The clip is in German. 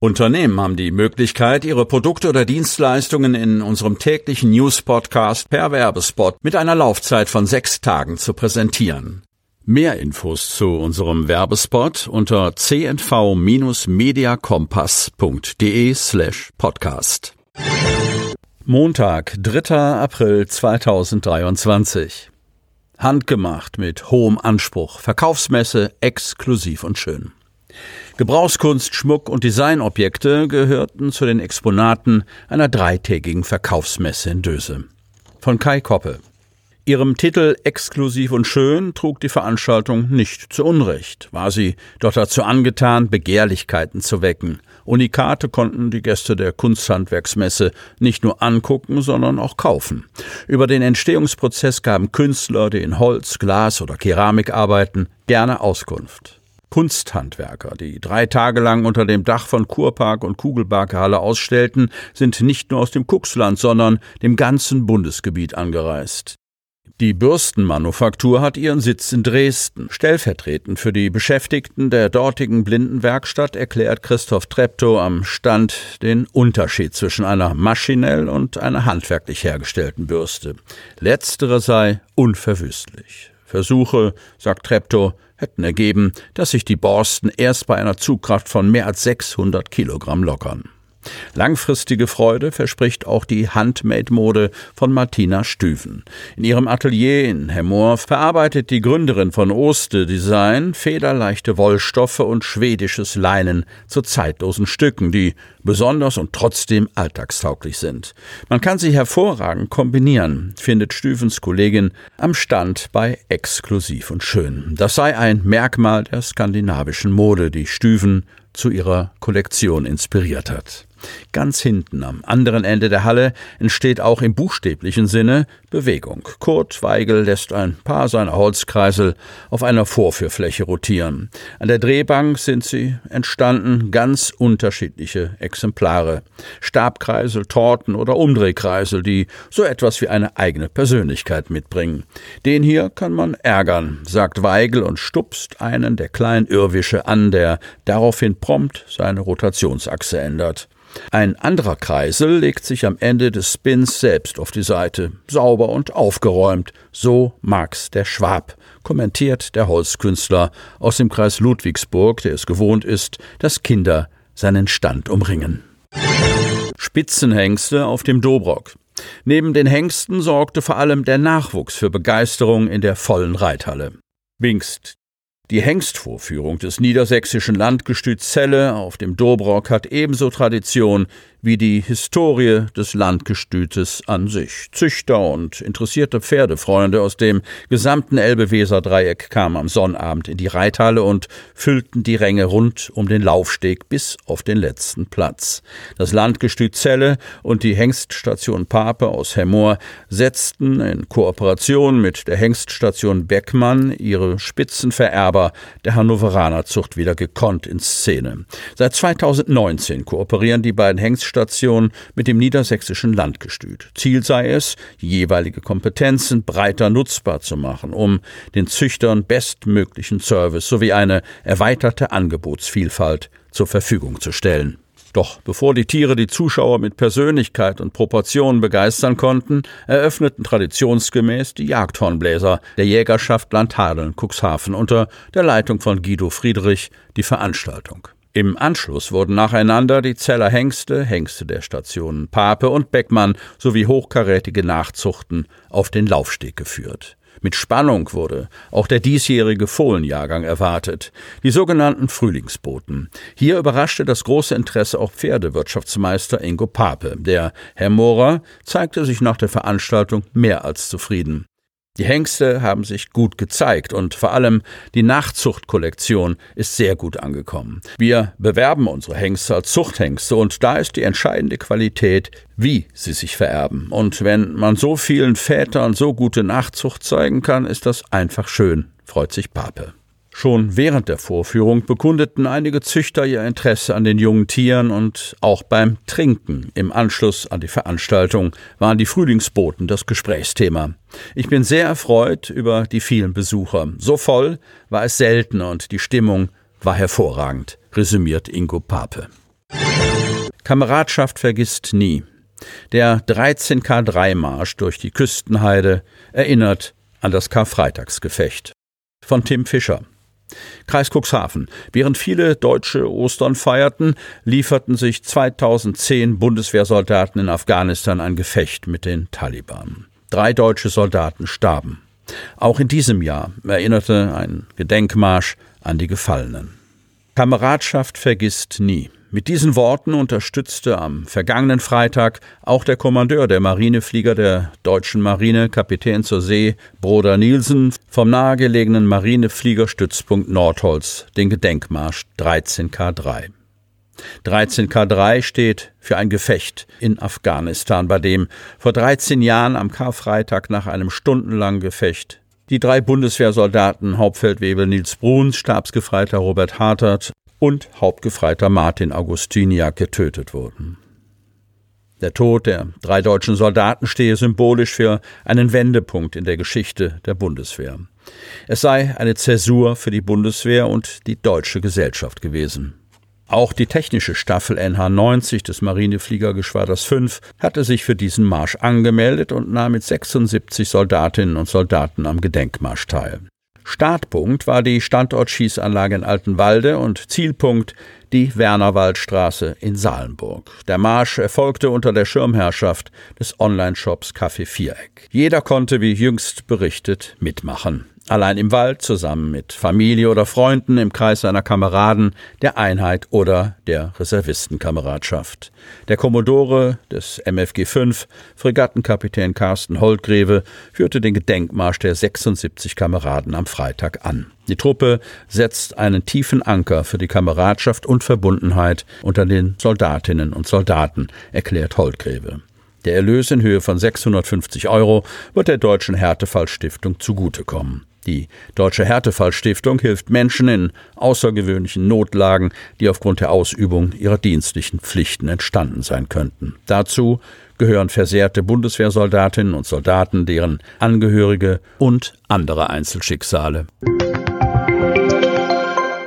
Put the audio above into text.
Unternehmen haben die Möglichkeit, ihre Produkte oder Dienstleistungen in unserem täglichen News-Podcast per Werbespot mit einer Laufzeit von sechs Tagen zu präsentieren. Mehr Infos zu unserem Werbespot unter cnv-mediakompass.de slash podcast. Montag, 3. April 2023. Handgemacht mit hohem Anspruch. Verkaufsmesse exklusiv und schön. Gebrauchskunst, Schmuck und Designobjekte gehörten zu den Exponaten einer dreitägigen Verkaufsmesse in Döse. Von Kai Koppe. Ihrem Titel Exklusiv und Schön trug die Veranstaltung nicht zu Unrecht, war sie doch dazu angetan, Begehrlichkeiten zu wecken. Unikate konnten die Gäste der Kunsthandwerksmesse nicht nur angucken, sondern auch kaufen. Über den Entstehungsprozess gaben Künstler, die in Holz, Glas oder Keramik arbeiten, gerne Auskunft. Kunsthandwerker, die drei Tage lang unter dem Dach von Kurpark und Kugelbarkehalle ausstellten, sind nicht nur aus dem Kuxland, sondern dem ganzen Bundesgebiet angereist. Die Bürstenmanufaktur hat ihren Sitz in Dresden. Stellvertretend für die Beschäftigten der dortigen Blindenwerkstatt erklärt Christoph Treptow am Stand den Unterschied zwischen einer maschinell und einer handwerklich hergestellten Bürste. Letztere sei unverwüstlich. Versuche, sagt Treptow, hätten ergeben, dass sich die Borsten erst bei einer Zugkraft von mehr als 600 Kilogramm lockern. Langfristige Freude verspricht auch die Handmade-Mode von Martina Stüven. In ihrem Atelier in Hemmoor verarbeitet die Gründerin von Oste Design federleichte Wollstoffe und schwedisches Leinen zu zeitlosen Stücken, die besonders und trotzdem alltagstauglich sind. Man kann sie hervorragend kombinieren, findet Stüvens Kollegin am Stand bei Exklusiv und Schön. Das sei ein Merkmal der skandinavischen Mode, die Stüven zu ihrer Kollektion inspiriert hat. Ganz hinten am anderen Ende der Halle entsteht auch im buchstäblichen Sinne Bewegung. Kurt Weigel lässt ein paar seiner Holzkreisel auf einer Vorführfläche rotieren. An der Drehbank sind sie entstanden ganz unterschiedliche Exemplare. Stabkreisel, Torten oder Umdrehkreisel, die so etwas wie eine eigene Persönlichkeit mitbringen. Den hier kann man ärgern, sagt Weigel und stupst einen der kleinen Irrwische an, der daraufhin prompt seine Rotationsachse ändert. Ein anderer Kreisel legt sich am Ende des Spins selbst auf die Seite, sauber und aufgeräumt, so mag's der Schwab, kommentiert der Holzkünstler aus dem Kreis Ludwigsburg, der es gewohnt ist, dass Kinder seinen Stand umringen. Spitzenhengste auf dem Dobrock. Neben den Hengsten sorgte vor allem der Nachwuchs für Begeisterung in der vollen Reithalle. Wingst, die Hengstvorführung des niedersächsischen Landgestüts Celle auf dem Dobrock hat ebenso Tradition wie die Historie des Landgestütes an sich. Züchter und interessierte Pferdefreunde aus dem gesamten Elbe-Weser-Dreieck kamen am Sonnabend in die Reithalle und füllten die Ränge rund um den Laufsteg bis auf den letzten Platz. Das Landgestüt Celle und die Hengststation Pape aus Hemmoor setzten in Kooperation mit der Hengststation Beckmann ihre Spitzenvererber der Hannoveraner Zucht wieder gekonnt in Szene. Seit 2019 kooperieren die beiden Hengst Station mit dem niedersächsischen Landgestüt. Ziel sei es, jeweilige Kompetenzen breiter nutzbar zu machen, um den Züchtern bestmöglichen Service sowie eine erweiterte Angebotsvielfalt zur Verfügung zu stellen. Doch bevor die Tiere die Zuschauer mit Persönlichkeit und Proportionen begeistern konnten, eröffneten traditionsgemäß die Jagdhornbläser der Jägerschaft Landhadeln Cuxhaven unter der Leitung von Guido Friedrich die Veranstaltung. Im Anschluss wurden nacheinander die Zeller Hengste, Hengste der Stationen Pape und Beckmann sowie hochkarätige Nachzuchten auf den Laufsteg geführt. Mit Spannung wurde auch der diesjährige Fohlenjahrgang erwartet, die sogenannten Frühlingsboten. Hier überraschte das große Interesse auch Pferdewirtschaftsmeister Ingo Pape. Der Herr Mohrer zeigte sich nach der Veranstaltung mehr als zufrieden. Die Hengste haben sich gut gezeigt und vor allem die Nachzuchtkollektion ist sehr gut angekommen. Wir bewerben unsere Hengste als Zuchthengste und da ist die entscheidende Qualität, wie sie sich vererben. Und wenn man so vielen Vätern so gute Nachzucht zeigen kann, ist das einfach schön, freut sich Pape. Schon während der Vorführung bekundeten einige Züchter ihr Interesse an den jungen Tieren und auch beim Trinken im Anschluss an die Veranstaltung waren die Frühlingsboten das Gesprächsthema. Ich bin sehr erfreut über die vielen Besucher. So voll war es selten und die Stimmung war hervorragend, resümiert Ingo Pape. Kameradschaft vergisst nie. Der 13K3-Marsch durch die Küstenheide erinnert an das Karfreitagsgefecht. Von Tim Fischer. Kreis Cuxhaven. Während viele Deutsche Ostern feierten, lieferten sich 2010 Bundeswehrsoldaten in Afghanistan ein Gefecht mit den Taliban. Drei deutsche Soldaten starben. Auch in diesem Jahr erinnerte ein Gedenkmarsch an die Gefallenen. Kameradschaft vergisst nie. Mit diesen Worten unterstützte am vergangenen Freitag auch der Kommandeur der Marineflieger der deutschen Marine, Kapitän zur See, Broder Nielsen, vom nahegelegenen Marinefliegerstützpunkt Nordholz den Gedenkmarsch 13K3. 13K3 steht für ein Gefecht in Afghanistan, bei dem vor 13 Jahren am Karfreitag nach einem stundenlangen Gefecht die drei Bundeswehrsoldaten Hauptfeldwebel Nils Bruns, Stabsgefreiter Robert Hartert und Hauptgefreiter Martin Augustiniak getötet wurden. Der Tod der drei deutschen Soldaten stehe symbolisch für einen Wendepunkt in der Geschichte der Bundeswehr. Es sei eine Zäsur für die Bundeswehr und die deutsche Gesellschaft gewesen. Auch die technische Staffel NH90 des Marinefliegergeschwaders 5 hatte sich für diesen Marsch angemeldet und nahm mit 76 Soldatinnen und Soldaten am Gedenkmarsch teil. Startpunkt war die Standortschießanlage in Altenwalde und Zielpunkt die Wernerwaldstraße in Salenburg. Der Marsch erfolgte unter der Schirmherrschaft des Online-Shops Café Viereck. Jeder konnte, wie jüngst berichtet, mitmachen allein im Wald, zusammen mit Familie oder Freunden im Kreis seiner Kameraden, der Einheit oder der Reservistenkameradschaft. Der Kommodore des MFG 5, Fregattenkapitän Carsten Holdgreve, führte den Gedenkmarsch der 76 Kameraden am Freitag an. Die Truppe setzt einen tiefen Anker für die Kameradschaft und Verbundenheit unter den Soldatinnen und Soldaten, erklärt Holdgreve. Der Erlös in Höhe von 650 Euro wird der Deutschen Härtefallstiftung zugutekommen. Die Deutsche Härtefallstiftung hilft Menschen in außergewöhnlichen Notlagen, die aufgrund der Ausübung ihrer dienstlichen Pflichten entstanden sein könnten. Dazu gehören versehrte Bundeswehrsoldatinnen und Soldaten, deren Angehörige und andere Einzelschicksale.